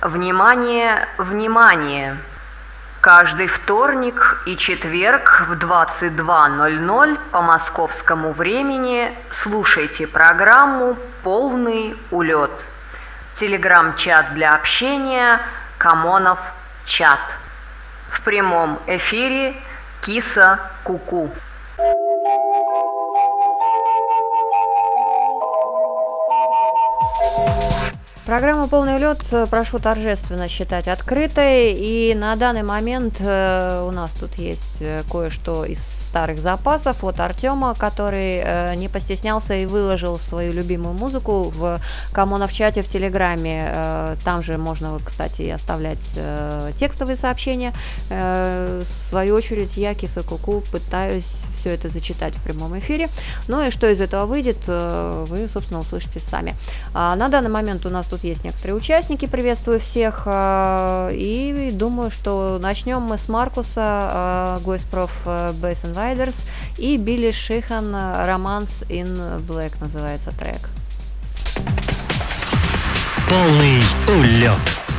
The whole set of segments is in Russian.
Внимание, внимание! Каждый вторник и четверг в 22.00 по московскому времени слушайте программу «Полный улет». Телеграм-чат для общения «Камонов чат». В прямом эфире «Киса Куку». Программу «Полный лед» э, прошу торжественно считать открытой, и на данный момент э, у нас тут есть э, кое-что из старых запасов от Артема, который не постеснялся и выложил свою любимую музыку в Камонов чате в Телеграме. Там же можно, кстати, оставлять текстовые сообщения. В свою очередь я, Киса Куку, пытаюсь все это зачитать в прямом эфире. Ну и что из этого выйдет, вы, собственно, услышите сами. А на данный момент у нас тут есть некоторые участники, приветствую всех. Э, и думаю, что начнем мы с Маркуса, э, Гойспроф Bass Invaders и Билли Шихан Romance in Black называется трек. Полный улет.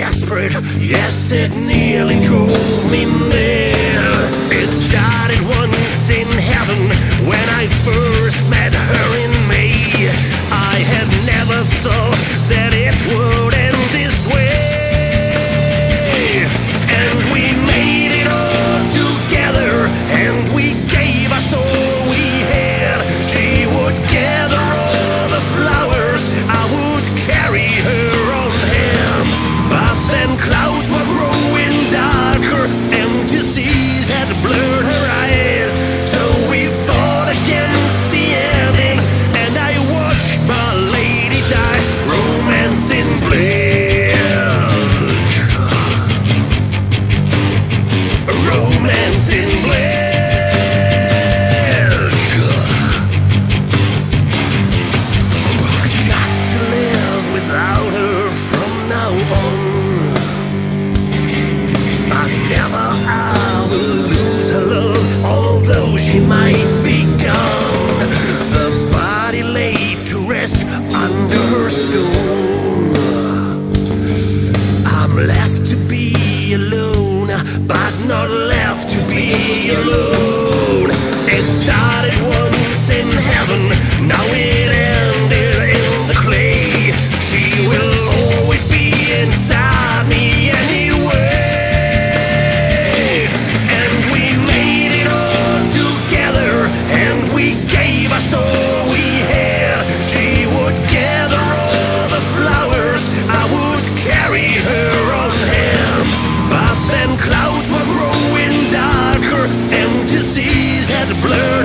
desperate. Yes, it nearly drove me mad. blue.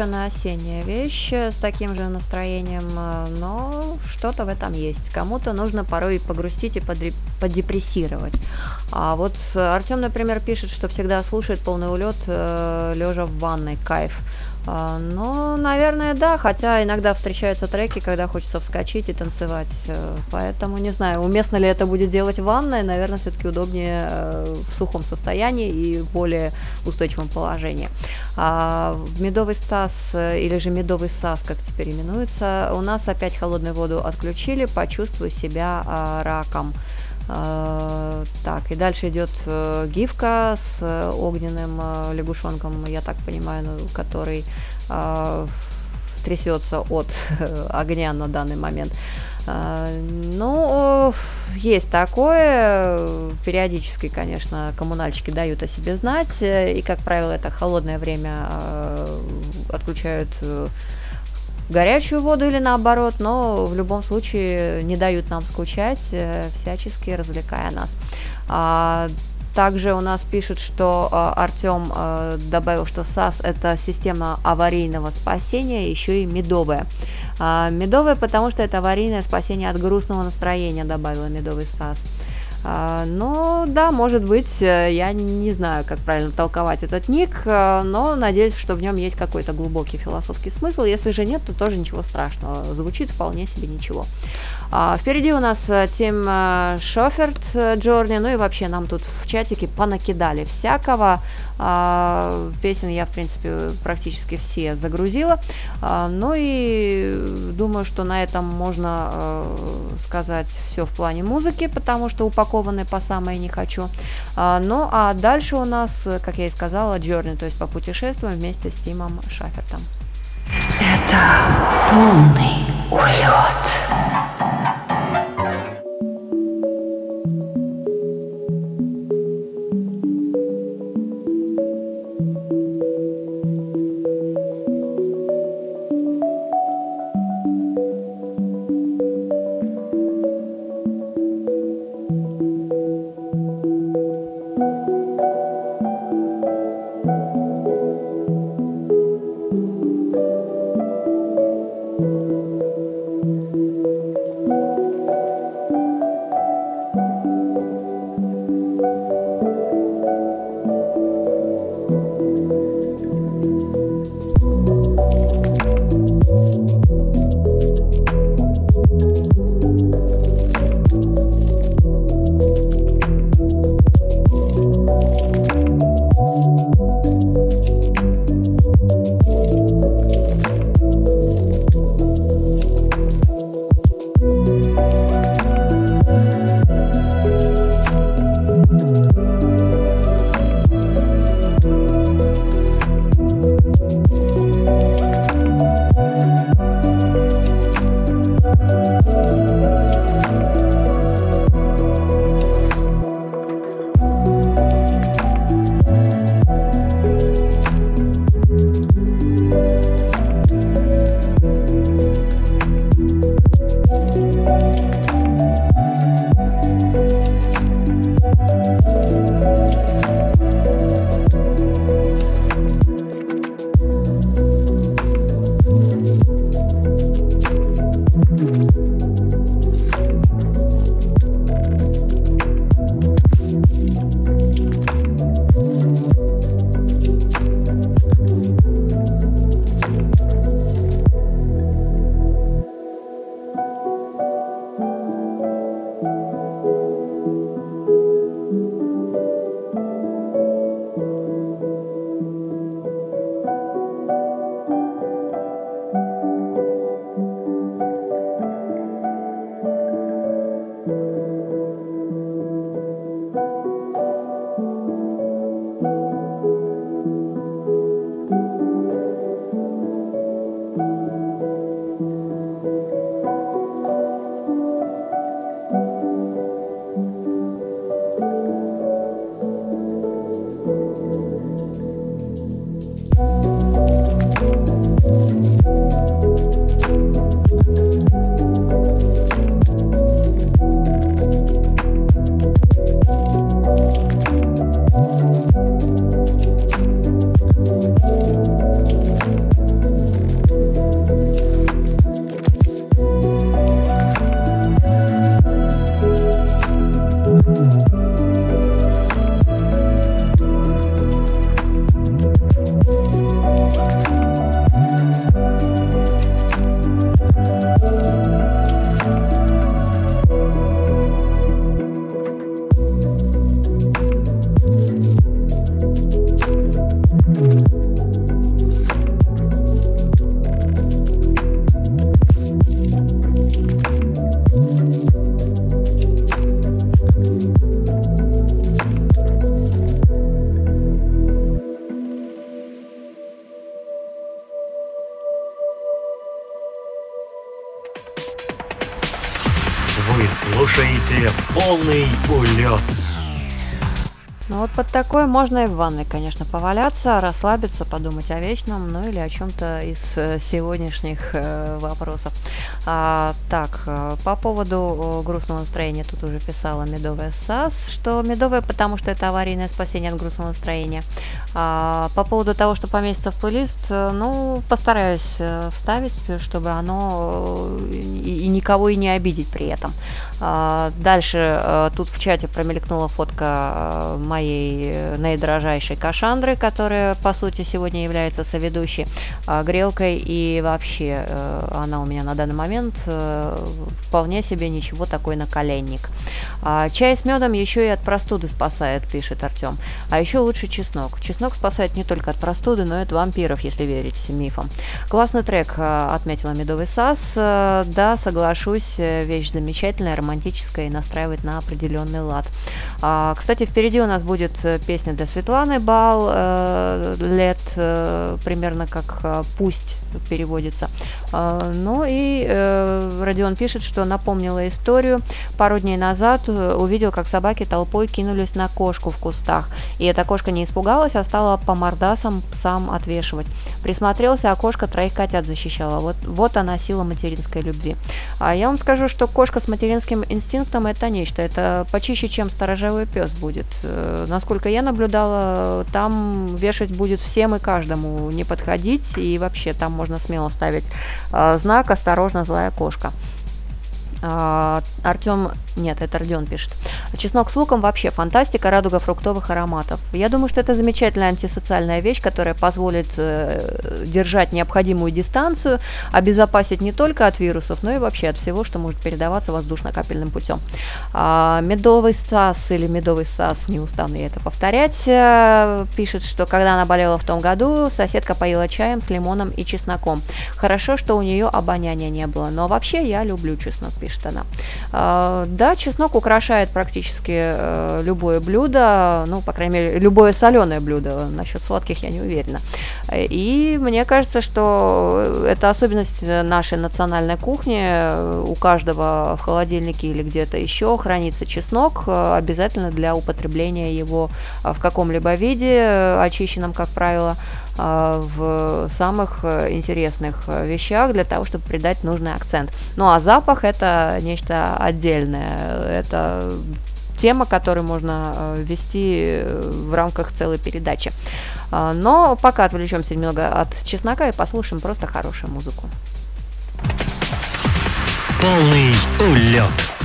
Совершенно осенняя вещь с таким же настроением, э, но что-то в этом есть. Кому-то нужно порой погрустить и подепрессировать. А вот Артем, например, пишет, что всегда слушает полный улет э, лежа в ванной. Кайф. А, ну, наверное, да, хотя иногда встречаются треки, когда хочется вскочить и танцевать. Э, поэтому не знаю, уместно ли это будет делать в ванной, наверное, все-таки удобнее э, в сухом состоянии и более устойчивом положении. А медовый стас э, или же медовый сас, как теперь именуется, у нас опять холодную воду отключили, почувствую себя а, раком. А, так, и дальше идет э, гифка с огненным э, лягушонком, я так понимаю, ну, который трясется от огня на данный момент. Ну, есть такое. Периодически, конечно, коммунальщики дают о себе знать. И, как правило, это холодное время отключают э, горячую воду или наоборот, но в любом случае не дают нам скучать, э, всячески развлекая нас. А, также у нас пишут, что э, Артем э, добавил, что САС это система аварийного спасения, еще и медовая. А, медовая, потому что это аварийное спасение от грустного настроения, добавила медовый САС. Ну, да, может быть, э, я не знаю, как правильно толковать этот ник, э, но надеюсь, что в нем есть какой-то глубокий философский смысл. Если же нет, то тоже ничего страшного. Звучит вполне себе ничего. А, впереди у нас э, Тим Шоферт Джорни, ну и вообще нам тут в чатике понакидали всякого. А, песен я, в принципе, практически все загрузила. Ну и думаю, что на этом можно сказать все в плане музыки, потому что упакованы по самое не хочу. А, ну а дальше у нас, как я и сказала, Journey, то есть по путешествуем вместе с Тимом Шафертом. Это полный улет. Такое можно и в ванной, конечно, поваляться, расслабиться, подумать о вечном, ну или о чем-то из э, сегодняшних э, вопросов. А, так, э, по поводу грустного настроения тут уже писала Медовая САС, что медовая, потому что это аварийное спасение от грустного настроения. А, по поводу того, что поместится в плейлист, ну, постараюсь вставить, чтобы оно и, и никого и не обидеть при этом. А, дальше тут в чате промелькнула фотка моей моей э, наидорожайшей Кашандры, которая, по сути, сегодня является соведущей, а, грелкой, и вообще э, она у меня на данный момент э, вполне себе ничего такой наколенник. А, чай с медом еще и от простуды спасает, пишет Артем. А еще лучше чеснок. Чеснок спасает не только от простуды, но и от вампиров, если верить мифам. Классный трек, отметила Медовый Сас. Да, соглашусь, вещь замечательная, романтическая и настраивает на определенный лад. А, кстати, впереди у нас будет э, песня для Светланы Бал, э, лет, э, примерно как э, Переводится. Э, ну и э, Родион пишет, что напомнила историю. Пару дней назад э, увидел, как собаки толпой кинулись на кошку в кустах. И эта кошка не испугалась, а стала по мордасам псам отвешивать. Присмотрелся, а кошка троих котят защищала. Вот, вот она сила материнской любви. А я вам скажу, что кошка с материнским инстинктом это нечто. Это почище, чем сторожевой пес будет. Э, насколько я наблюдала, там вешать будет всем и каждому, не подходить, и вообще там можно смело ставить э, знак «Осторожно, злая кошка». А, Артем, нет, это Родион пишет. Чеснок с луком вообще фантастика, радуга фруктовых ароматов. Я думаю, что это замечательная антисоциальная вещь, которая позволит э, держать необходимую дистанцию, обезопасить не только от вирусов, но и вообще от всего, что может передаваться воздушно-капельным путем. А, медовый сас или медовый сас, не устану я это повторять, э, пишет, что когда она болела в том году, соседка поила чаем с лимоном и чесноком. Хорошо, что у нее обоняния не было, но вообще я люблю чеснок, пишет пишет она. А, да, чеснок украшает практически э, любое блюдо, ну, по крайней мере, любое соленое блюдо. Насчет сладких я не уверена. И мне кажется, что это особенность нашей национальной кухни. У каждого в холодильнике или где-то еще хранится чеснок, э, обязательно для употребления его в каком-либо виде, очищенном, как правило. А, в самых э, интересных э, вещах для того, чтобы придать нужный акцент. Ну а запах это нечто отдельное. Это тема, которую можно э, вести в рамках целой передачи. А, но пока отвлечемся немного от чеснока и послушаем просто хорошую музыку. Полный улет.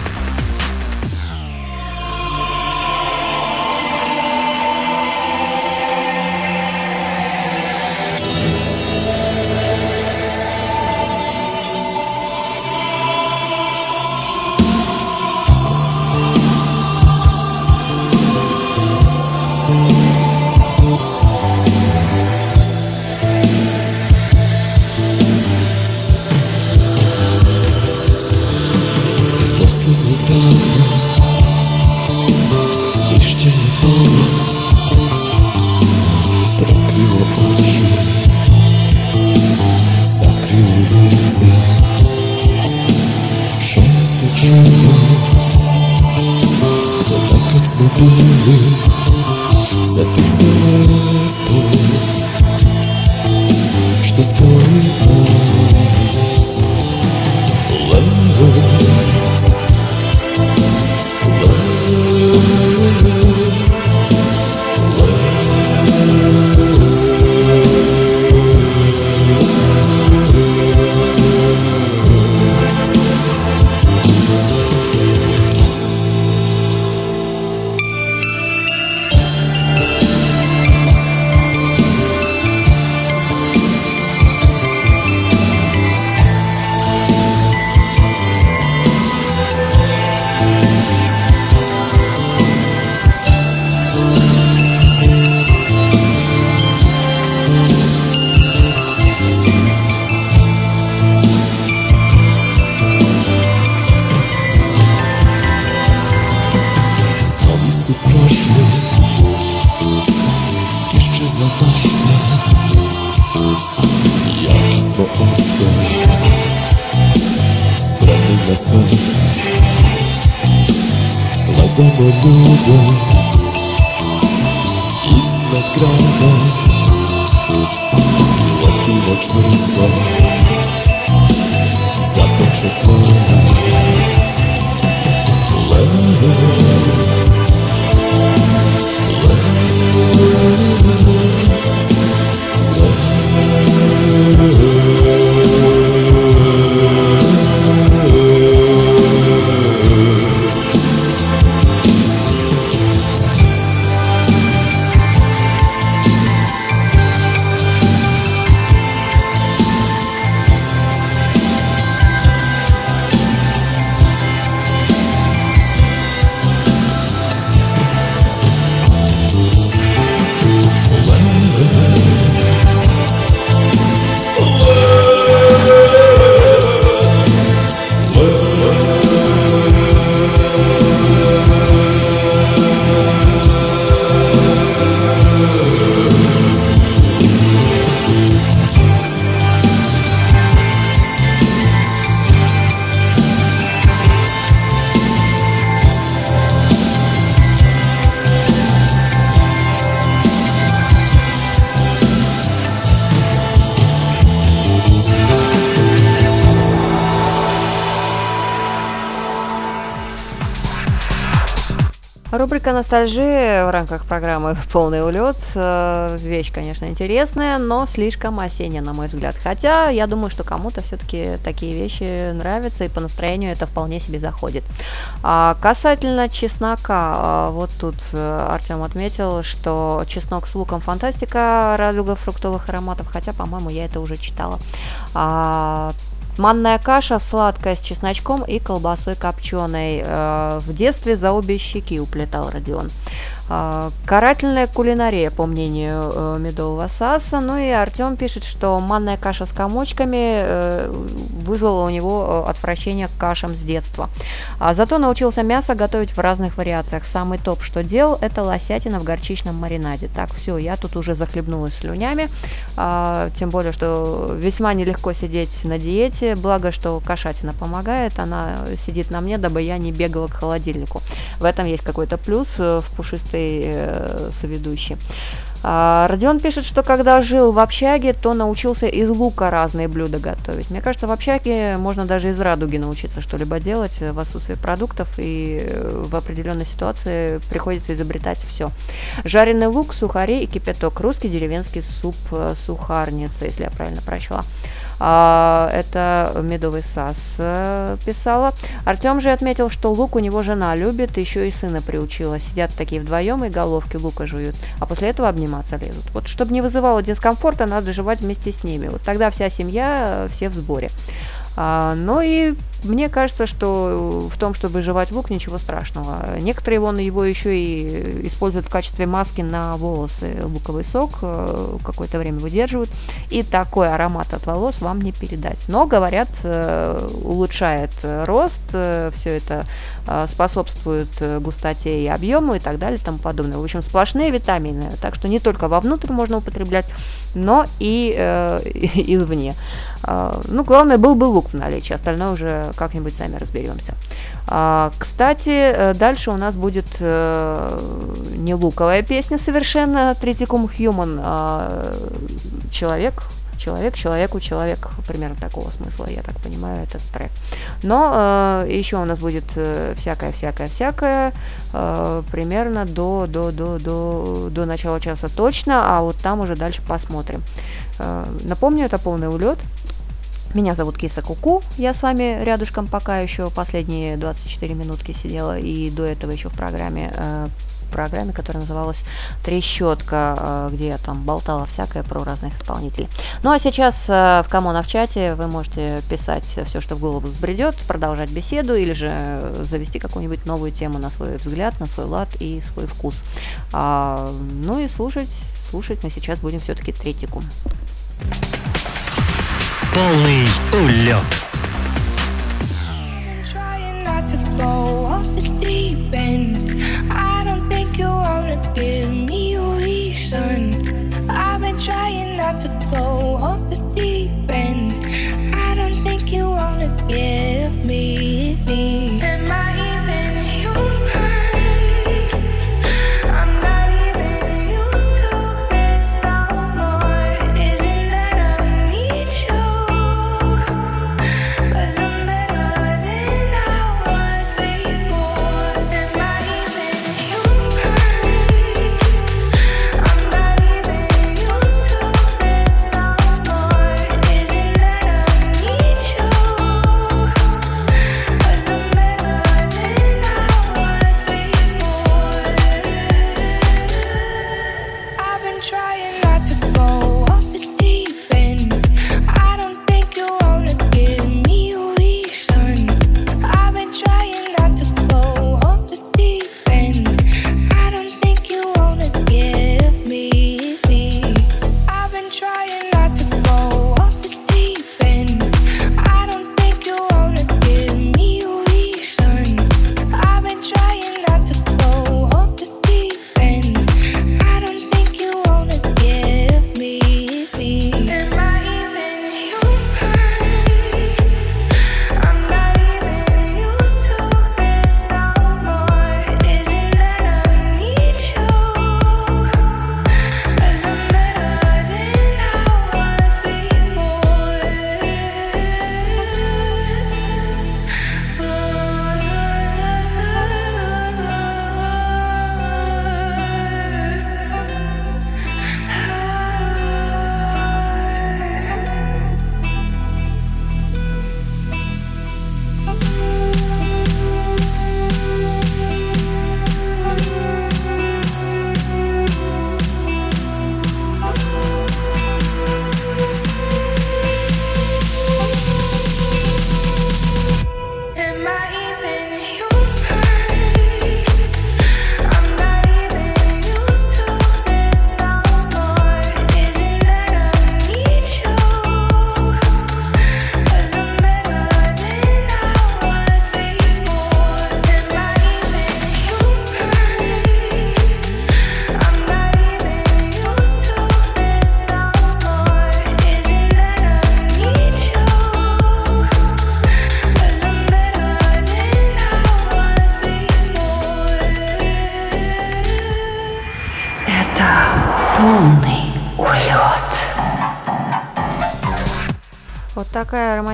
you. Рубрика «Ностальжи» в рамках программы «Полный улет». Э, вещь, конечно, интересная, но слишком осенняя, на мой взгляд. Хотя, я думаю, что кому-то все-таки такие вещи нравятся, и по настроению это вполне себе заходит. А касательно чеснока, э, вот тут э, Артем отметил, что чеснок с луком фантастика, радуга фруктовых ароматов, хотя, по-моему, я это уже читала. А, Манная каша сладкая с чесночком и колбасой копченой. Э, в детстве за обе щеки уплетал Родион. А, карательная кулинария, по мнению э, Медового Саса. Ну и Артем пишет, что манная каша с комочками э, вызвала у него э, отвращение к кашам с детства. А зато научился мясо готовить в разных вариациях. Самый топ, что делал, это лосятина в горчичном маринаде. Так, все, я тут уже захлебнулась слюнями. А, тем более, что весьма нелегко сидеть на диете. Благо, что кошатина помогает. Она сидит на мне, дабы я не бегала к холодильнику. В этом есть какой-то плюс в пушистой этой э, соведущей. А, Родион пишет, что когда жил в общаге, то научился из лука разные блюда готовить. Мне кажется, в общаге можно даже из радуги научиться что-либо делать в отсутствии продуктов, и э, в определенной ситуации приходится изобретать все. Жареный лук, сухари и кипяток. Русский деревенский суп э, сухарница, если я правильно прочла. А, это Медовый Сас э, писала. Артем же отметил, что лук у него жена любит, еще и сына приучила. Сидят такие вдвоем и головки лука жуют, а после этого обниматься лезут. Вот чтобы не вызывало дискомфорта, надо жевать вместе с ними. Вот тогда вся семья, э, все в сборе. А, ну и мне кажется, что в том, чтобы жевать лук, ничего страшного. Некоторые вон его еще и используют в качестве маски на волосы. Луковый сок э, какое-то время выдерживают. И такой аромат от волос вам не передать. Но, говорят, э, улучшает рост, э, все это способствует густоте и объему и так далее и тому подобное. В общем, сплошные витамины. Так что не только вовнутрь можно употреблять, но и э, извне. Ну, главное, был бы лук в наличии, остальное уже как-нибудь сами разберемся. А, кстати, э, дальше у нас будет э, не луковая песня совершенно, Третикум Human, а человек, человек, человеку, человек, примерно такого смысла, я так понимаю, этот трек. Но э, еще у нас будет э, всякое, всякое, всякое, э, примерно до, до, до, до, до начала часа точно, а вот там уже дальше посмотрим. Э, напомню, это полный улет. Меня зовут Киса Куку, я с вами рядышком пока еще последние 24 минутки сидела, и до этого еще в программе э, программе, которая называлась «Трещотка», э, где я там болтала всякое про разных исполнителей. Ну а сейчас э, в Камона в чате вы можете писать все, что в голову взбредет, продолжать беседу или же завести какую-нибудь новую тему на свой взгляд, на свой лад и свой вкус. А, ну и слушать, слушать мы сейчас будем все-таки третику. Полный улет.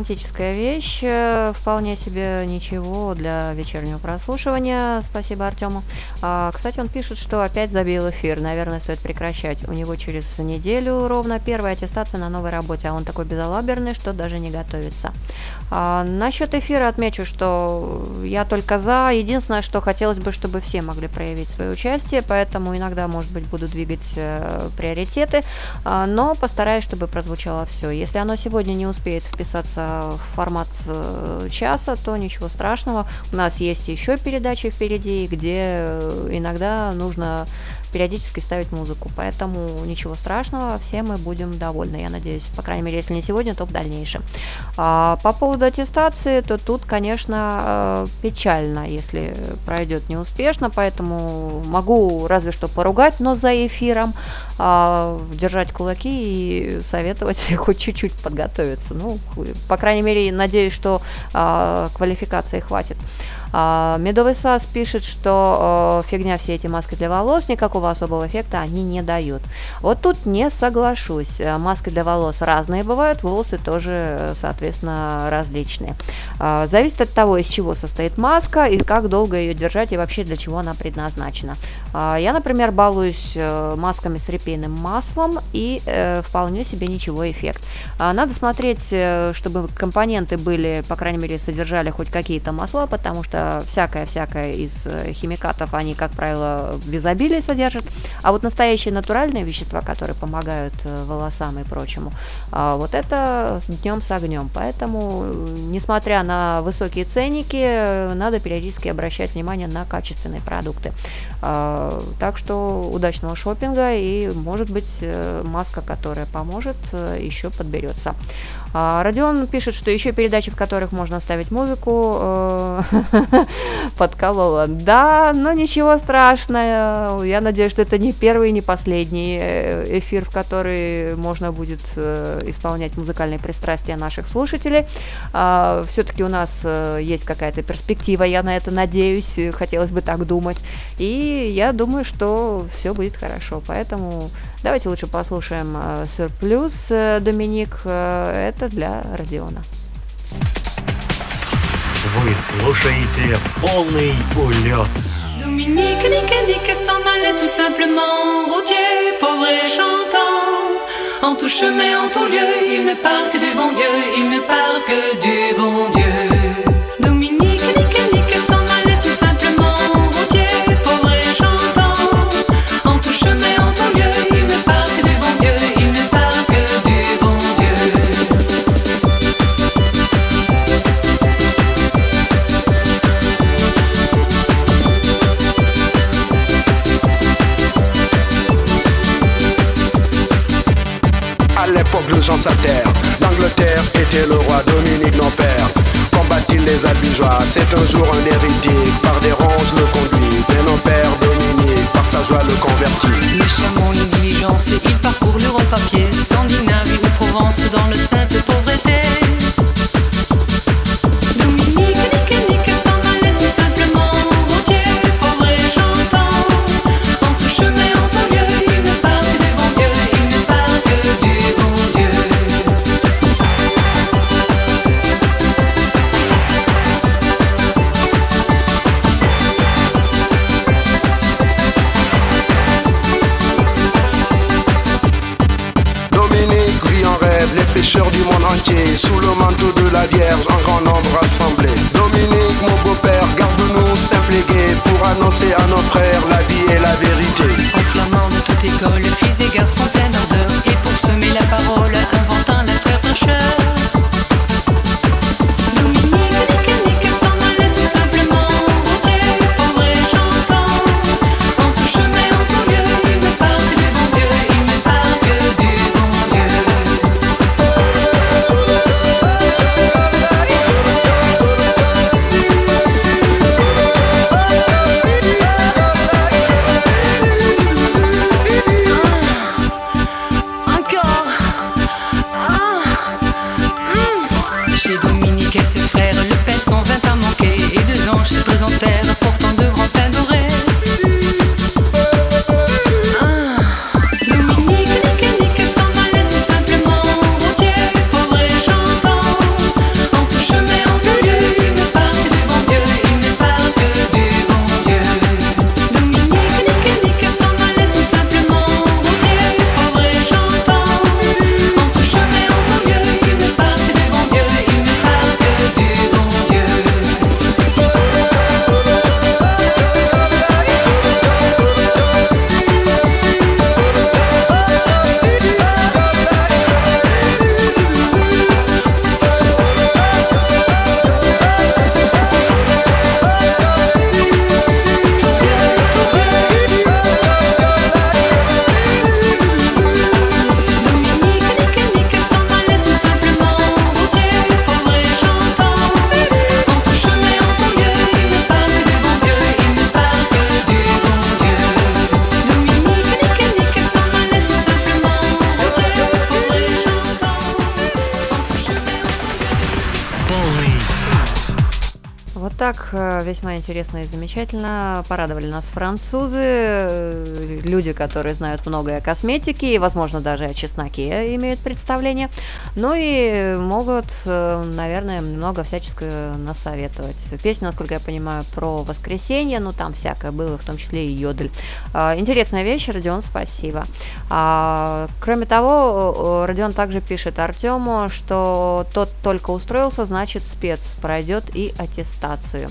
Романтическая вещь, э, вполне себе ничего для вечернего прослушивания. Спасибо Артему. А, кстати, он пишет, что опять забил эфир. Наверное, стоит прекращать. У него через неделю ровно первая аттестация на новой работе, а он такой безалаберный, что даже не готовится. А, насчет эфира отмечу, что я только за. Единственное, что хотелось бы, чтобы все могли проявить свое участие, поэтому иногда, может быть, буду двигать э, приоритеты, а, но постараюсь, чтобы прозвучало все. Если оно сегодня не успеет успеет вписаться в формат э, часа, то ничего страшного. У нас есть еще передачи впереди, где э, иногда нужно периодически ставить музыку, поэтому ничего страшного, все мы будем довольны, я надеюсь, по крайней мере, если не сегодня, то в дальнейшем. А, по поводу аттестации, то тут, конечно, э, печально, если пройдет неуспешно, поэтому могу разве что поругать, но за эфиром, а, держать кулаки и советовать хоть чуть-чуть подготовиться. Ну, по крайней мере, надеюсь, что а, квалификации хватит. А, Медовый САС пишет, что э, фигня все эти маски для волос, никакого особого эффекта они не дают. Вот тут не соглашусь. Э, маски для волос разные бывают, волосы тоже, э, соответственно, различные. А, зависит от того, из чего состоит маска и как долго ее держать и вообще для чего она предназначена. А, я, например, балуюсь масками с репейным маслом и вполне себе ничего эффект. Надо смотреть, чтобы компоненты были, по крайней мере, содержали хоть какие-то масла, потому что всякое-всякое из э, химикатов, они, как правило, в изобилии содержат. А вот настоящие натуральные вещества, которые помогают э, волосам и прочему, а, вот это днем с огнем. Поэтому, несмотря на высокие ценники, надо периодически обращать внимание на качественные продукты. А, так что удачного шопинга и, может быть, э, маска, которая поможет, еще подберется. А, Родион пишет, что еще передачи, в которых можно ставить музыку, э, подколола. Да, но ничего страшного. Я надеюсь, что это не первый и не последний э, эфир, в который можно будет э, исполнять музыкальные пристрастия наших слушателей. А, Все-таки у нас есть какая-то перспектива, я на это надеюсь, хотелось бы так думать. И я думаю, что все будет хорошо. Поэтому Давайте лучше послушаем «Сюрплюс» Доминик. Это для Родиона. Вы слушаете полный улет. Dominique, nique, nique, s'en allait tout simplement. Routier, pauvre et chantant. En tout chemin, en tout lieu, il ne parle que du bon Dieu, il ne parle que du bon Dieu. C'est un jour un héritier. Par des ronces le conduit, замечательно порадовали нас французы, э, люди, которые знают многое о косметике и, возможно, даже о чесноке имеют представление, ну и могут, э, наверное, много всяческого насоветовать. Песня, насколько я понимаю, про воскресенье, ну там всякое было, в том числе и йодель. А, интересная вещь, Родион, спасибо. А, кроме того, Родион также пишет Артему, что тот только устроился, значит спец, пройдет и аттестацию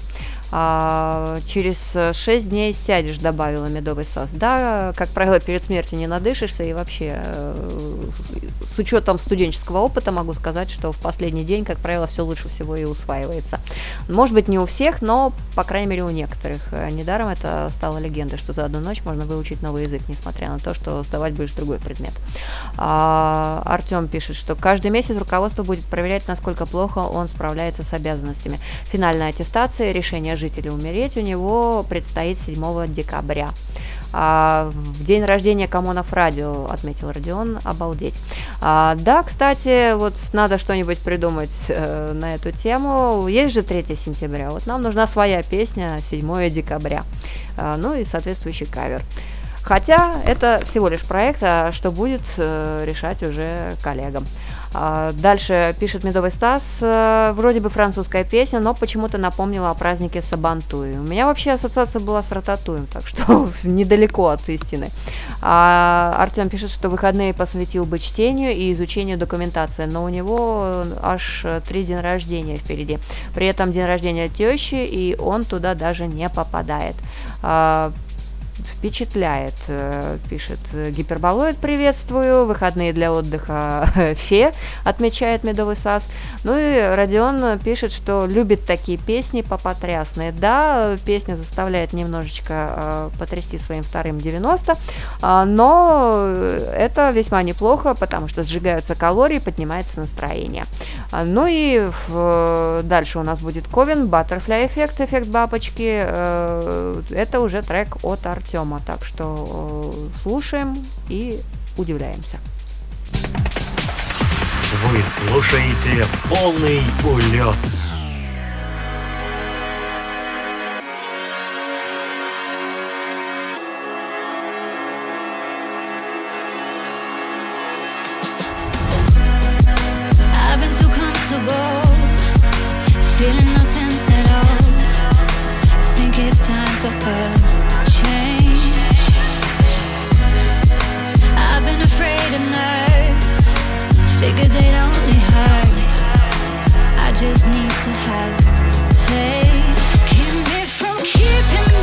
а, через 6 дней сядешь, добавила медовый сас. Да, как правило, перед смертью не надышишься, и вообще э, с учетом студенческого опыта могу сказать, что в последний день, как правило, все лучше всего и усваивается. Может быть, не у всех, но, по крайней мере, у некоторых. Э, недаром это стало легендой, что за одну ночь можно выучить новый язык, несмотря на то, что сдавать будешь другой предмет. А, Артем пишет, что каждый месяц руководство будет проверять, насколько плохо он справляется с обязанностями. Финальная аттестация, решение жить или умереть у него предстоит 7 декабря. А, в день рождения Камонов Радио, отметил Родион, обалдеть. А, да, кстати, вот надо что-нибудь придумать э, на эту тему. Есть же 3 сентября, вот нам нужна своя песня 7 декабря. А, ну и соответствующий кавер. Хотя это всего лишь проект, а что будет э, решать уже коллегам. А, дальше пишет Медовый Стас, э, вроде бы французская песня, но почему-то напомнила о празднике Сабантуи. У меня вообще ассоциация была с Рататуем, так что недалеко от истины. А, Артем пишет, что выходные посвятил бы чтению и изучению документации, но у него аж три дня рождения впереди. При этом день рождения тещи, и он туда даже не попадает. Впечатляет, э, пишет Гиперболоид, приветствую, выходные для отдыха Фе, отмечает Медовый Сас. Ну и Родион пишет, что любит такие песни попотрясные. Да, песня заставляет немножечко э, потрясти своим вторым 90, э, но это весьма неплохо, потому что сжигаются калории, поднимается настроение. Ну и дальше у нас будет Ковен, Butterfly эффект, эффект бабочки. Э, это уже трек от Артема дома. Так что э, слушаем и удивляемся. Вы слушаете полный улет. feeling nothing at all. Think it's time for I've been afraid of nerves. Figured they'd only hurt. I just need to have faith. Keep me from keeping.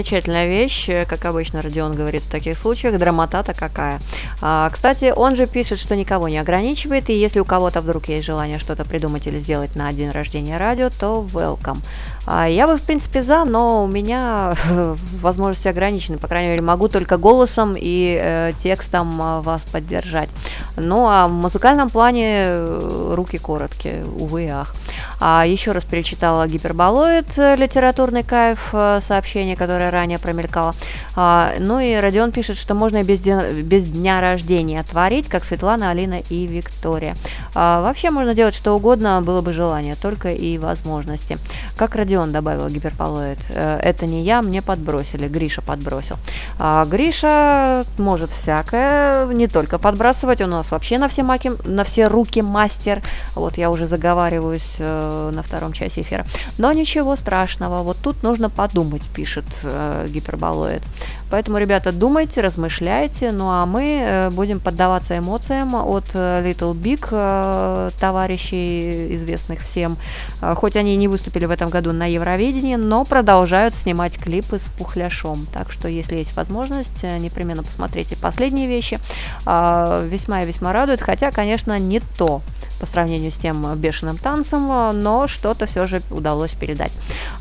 Замечательная вещь, как обычно Родион говорит в таких случаях, драмота-то какая. А, кстати, он же пишет, что никого не ограничивает, и если у кого-то вдруг есть желание что-то придумать или сделать на день рождения радио, то welcome. А, я бы, в принципе, за, но у меня возможности ограничены. По крайней мере, могу только голосом и э, текстом э, вас поддержать. Ну, а в музыкальном плане э, руки короткие, увы и ах. А еще раз перечитала гиперболоид, э, литературный кайф, э, сообщение, которое ранее промелькало. А, ну и Родион пишет, что можно без, день, без дня рождения творить, как Светлана, Алина и Виктория. А, вообще можно делать что угодно, было бы желание, только и возможности. Как Родион добавил гиперполоид. Э, это не я, мне подбросили. Гриша подбросил. А Гриша может всякое, не только подбрасывать. Он у нас вообще на все, маки, на все руки мастер. Вот я уже заговариваюсь э, на втором часе эфира. Но ничего страшного. Вот тут нужно подумать, пишет э, гиперболоид. Поэтому, ребята, думайте, размышляйте. Ну а мы э, будем поддаваться эмоциям от э, Little Big, э, товарищей, известных всем. Хоть они и не выступили в этом году на Евровидении, но продолжают снимать клипы с пухляшом. Так что, если есть возможность, непременно посмотрите последние вещи. Весьма и весьма радует, хотя, конечно, не то по сравнению с тем бешеным танцем, но что-то все же удалось передать.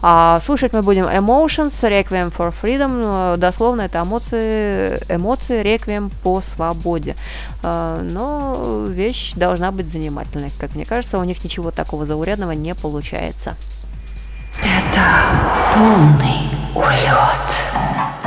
А, слушать мы будем Emotions, Requiem for Freedom, дословно это эмоции, эмоции Requiem по свободе. А, но вещь должна быть занимательной. Как мне кажется, у них ничего такого заурядного не получается. Это полный улет.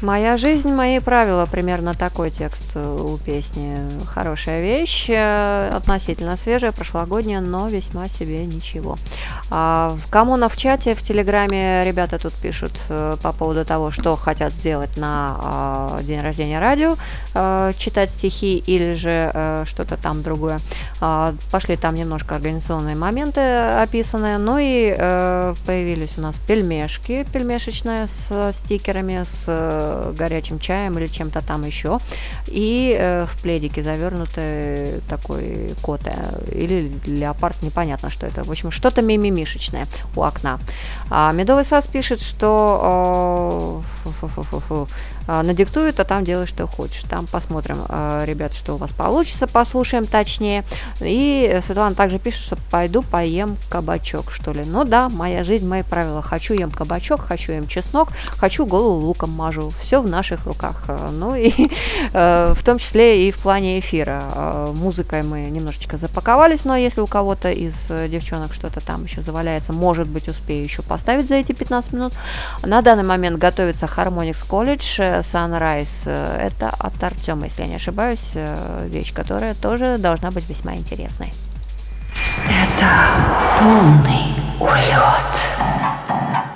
Моя жизнь, мои правила. Примерно такой текст у песни. Хорошая вещь, э, относительно свежая, прошлогодняя, но весьма себе ничего. А в коммуна в чате, в Телеграме ребята тут пишут э, по поводу того, что хотят сделать на а, день рождения радио, э, читать стихи или же что-то там другое. А, пошли там немножко организационные моменты описанные, ну и появились у нас пельмешки, пельмешечная с стикерами, с горячим чаем или чем-то там еще. И э, в пледике завернутый такой кот э, или леопард, непонятно, что это. В общем, что-то мимимишечное у окна. А Медовый Сас пишет, что э, фу -фу -фу надиктует, а там делай, что хочешь. Там посмотрим, а, ребят, что у вас получится, послушаем точнее. И Светлана также пишет, что пойду поем кабачок, что ли. Ну да, моя жизнь, мои правила. Хочу ем кабачок, хочу ем чеснок, хочу голову луком мажу. Все в наших руках. А, ну и в том числе и в плане эфира. Музыкой мы немножечко запаковались, но если у кого-то из девчонок что-то там еще заваляется, может быть, успею еще поставить за эти 15 минут. На данный момент готовится Harmonix College Sunrise. Это от Артема, если я не ошибаюсь, э, вещь, которая тоже должна быть весьма интересной. Это полный улет.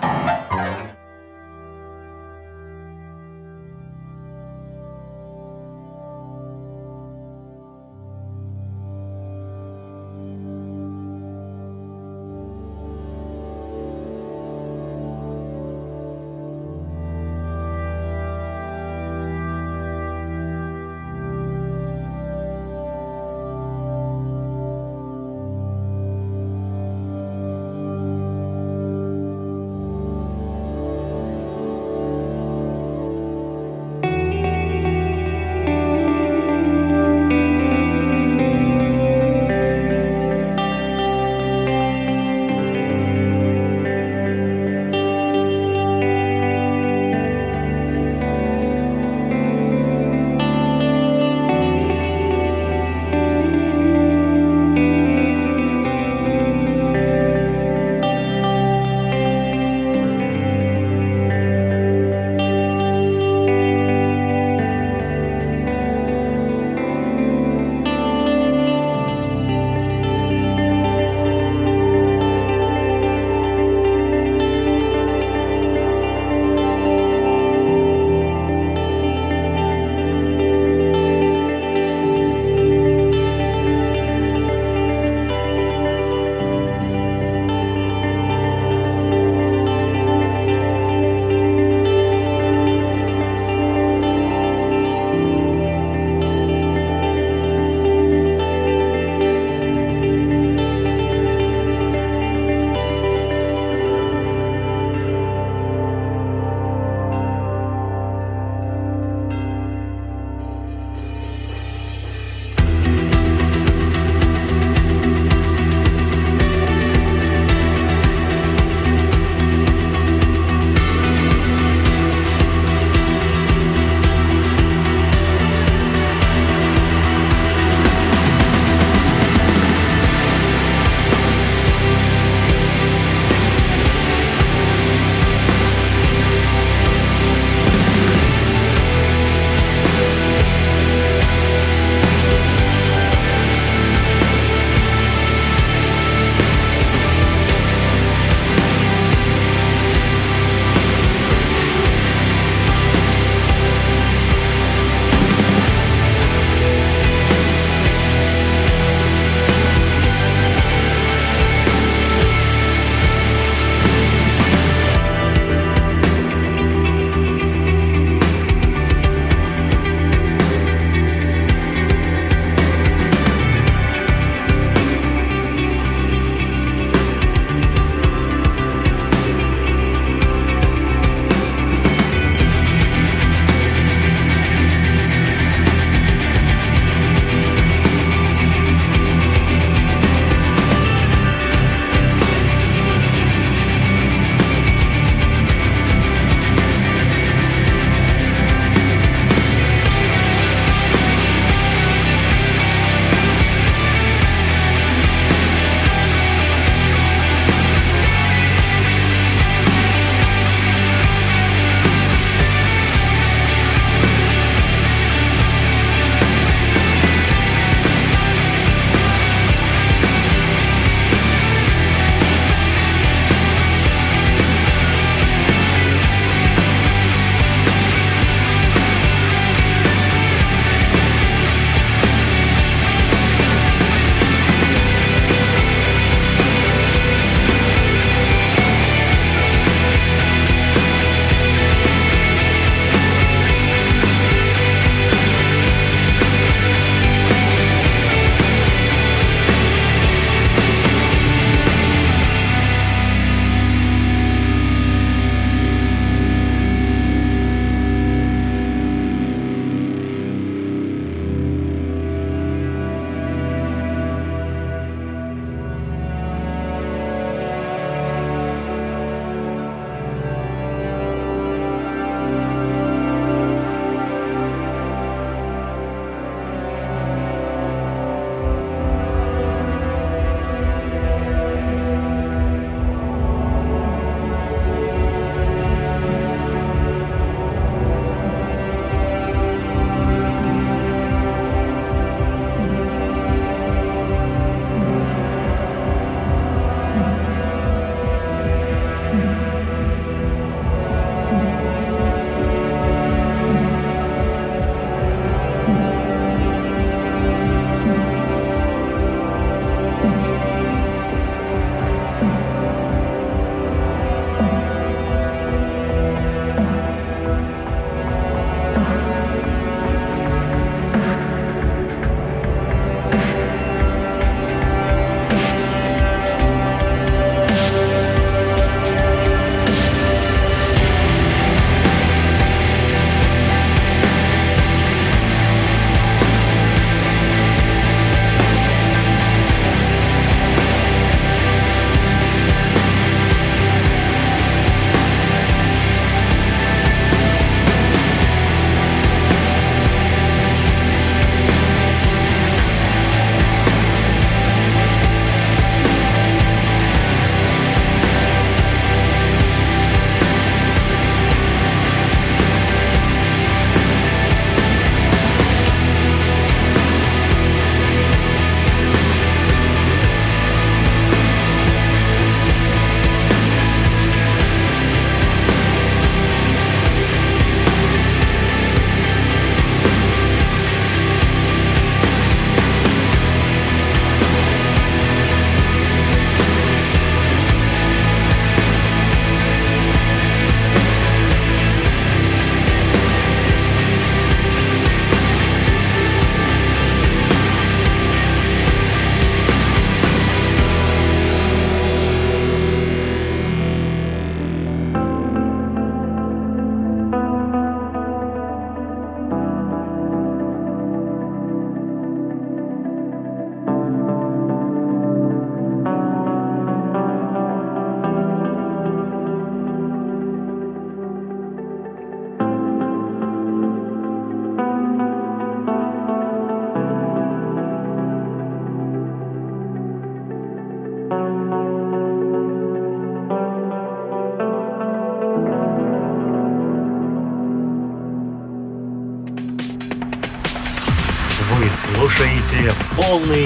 only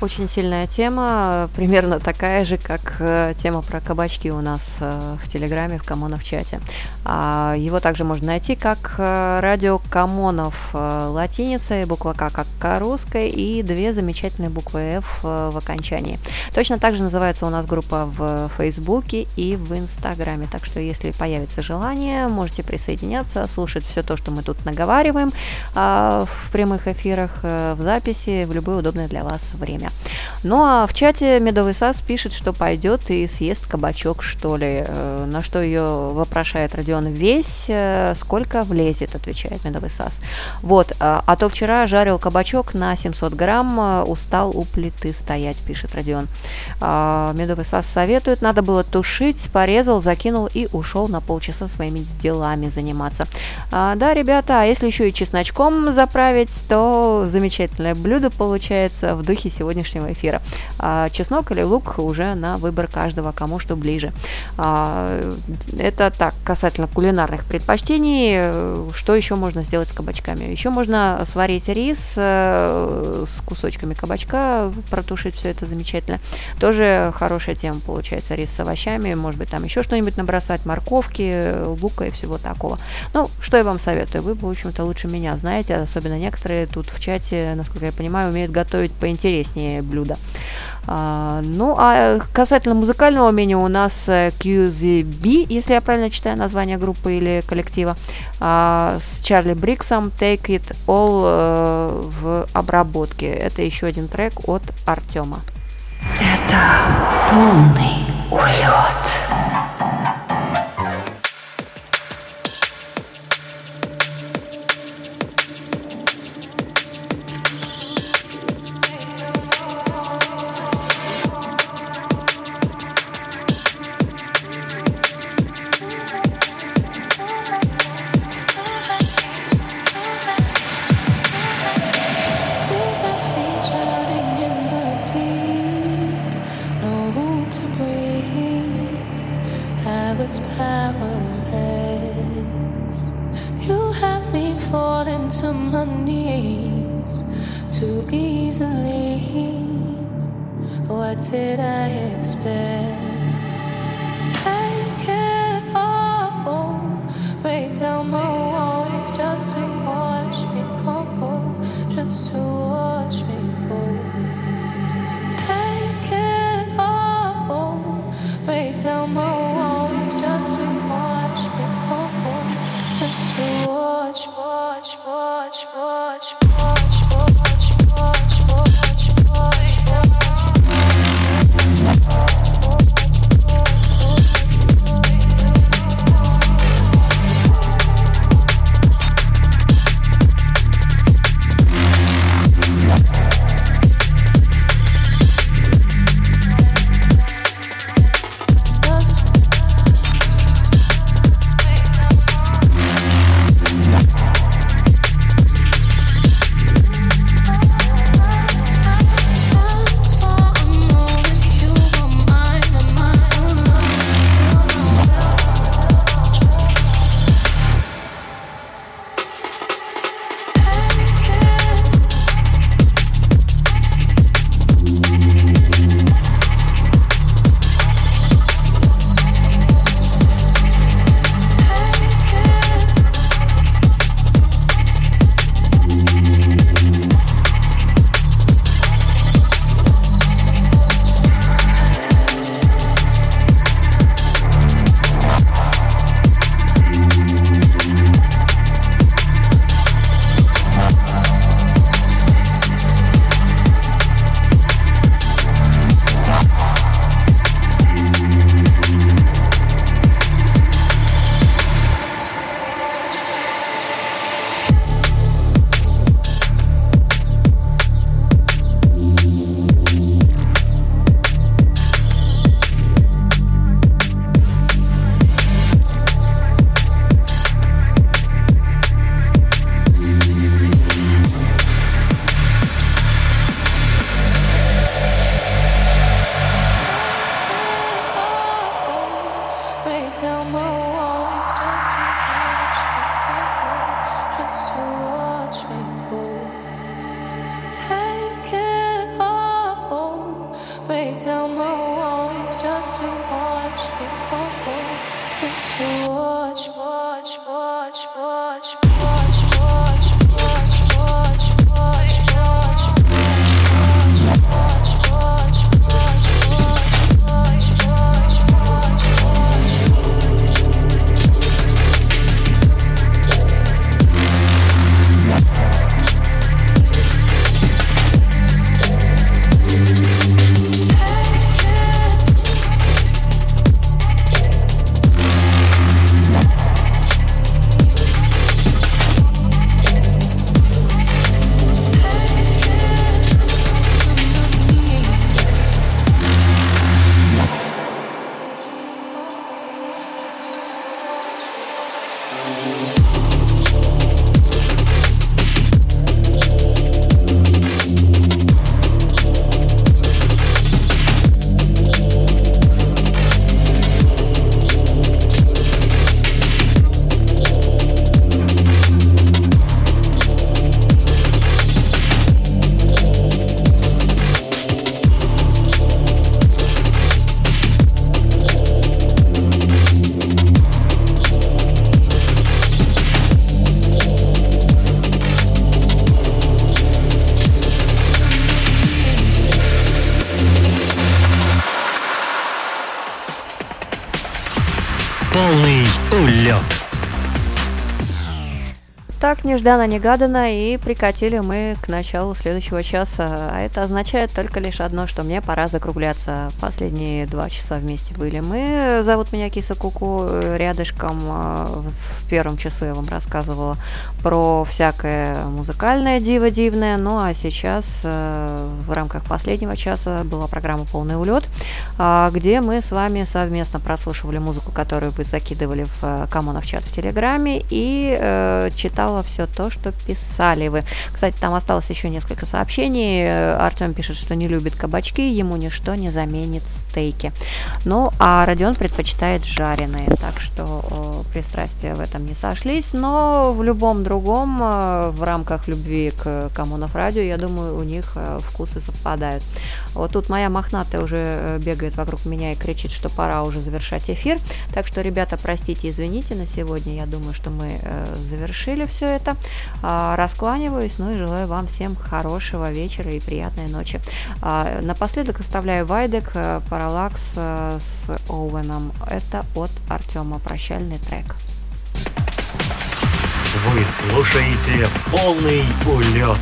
Очень сильная тема, примерно такая же, как э, тема про кабачки у нас э, в Телеграме, в Камонов чате. А, его также можно найти как э, радио Камонов э, латиницей, буква К как К русской и две замечательные буквы F э, в окончании. Точно так же называется у нас группа в Фейсбуке и в Инстаграме. Так что, если появится желание, можете присоединяться, слушать все то, что мы тут наговариваем а, в прямых эфирах, э, в записи, в любое удобное для вас время. Ну а в чате Медовый Сас пишет, что пойдет и съест кабачок, что ли. Э, На что ее вопрошает Родион весь, э, сколько влезет, отвечает Медовый Сас. Вот, а а то вчера жарил кабачок на 700 грамм, э, устал у плиты стоять, пишет Родион. А, Медовый Сас советует, надо было тушить, порезал, закинул и ушел на полчаса своими делами заниматься. А, да, ребята, а если еще и чесночком заправить, то замечательное блюдо получается в духе сегодняшнего эфира. А, чеснок или лук уже на выбор каждого, кому что ближе. А, это так, касательно кулинарных предпочтений. Что еще можно сделать с кабачками? Еще можно сварить рис э, с кусочками кабачка, протушить все это замечательно. Тоже хорошая тема получается. Рис с овощами, может быть, там еще что-нибудь набросать, морковки, лука и всего такого. Ну, что я вам советую? Вы, в общем-то, лучше меня знаете, особенно некоторые тут в чате, насколько я понимаю, умеют готовить поинтереснее блюда. А, ну, а касательно музыкального меню у нас э, QZB, если я правильно читаю название группы или коллектива, а, с Чарли Бриксом Take It All э, в обработке. Это еще один трек от Артема. Это полный улет. Did I expect? Take it all, break down my walls just to watch me crumble, just to watch me fall. Take it all, break down my walls just to watch me crumble, just to watch, watch, watch, watch, Так нежданно-негаданно и прикатили мы к началу следующего часа. А это означает только лишь одно, что мне пора закругляться. Последние два часа вместе были мы. Зовут меня Киса Куку. Рядышком а, в первом часу я вам рассказывала про всякое музыкальное диво дивное. Ну а сейчас э, в рамках последнего часа была программа «Полный улет», а, где мы с вами совместно прослушивали музыку, которую вы закидывали в э, Камонов чат в Телеграме и э, читал читала все то, что писали вы. Кстати, там осталось еще несколько сообщений. Артем пишет, что не любит кабачки, ему ничто не заменит стейки. Ну, а Родион предпочитает жареные, так что о, пристрастия в этом не сошлись. Но в любом другом, э, в рамках любви к Коммунов радио, я думаю, у них э, вкусы совпадают. Вот тут моя мохнатая уже э, бегает вокруг меня и кричит, что пора уже завершать эфир. Так что, ребята, простите, извините на сегодня. Я думаю, что мы завершили все все это. А, раскланиваюсь, ну и желаю вам всем хорошего вечера и приятной ночи. А, напоследок оставляю Вайдек э, Параллакс э, с Оуэном. Это от Артема. Прощальный трек. Вы слушаете полный улет.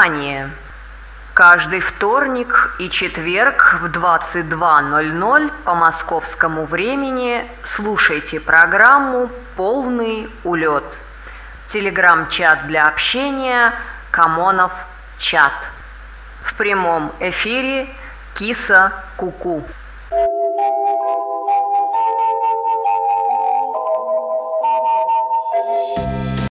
Внимание! Каждый вторник и четверг в 22.00 по московскому времени слушайте программу «Полный улет». Телеграм-чат для общения «Камонов чат». В прямом эфире Киса Куку. -ку.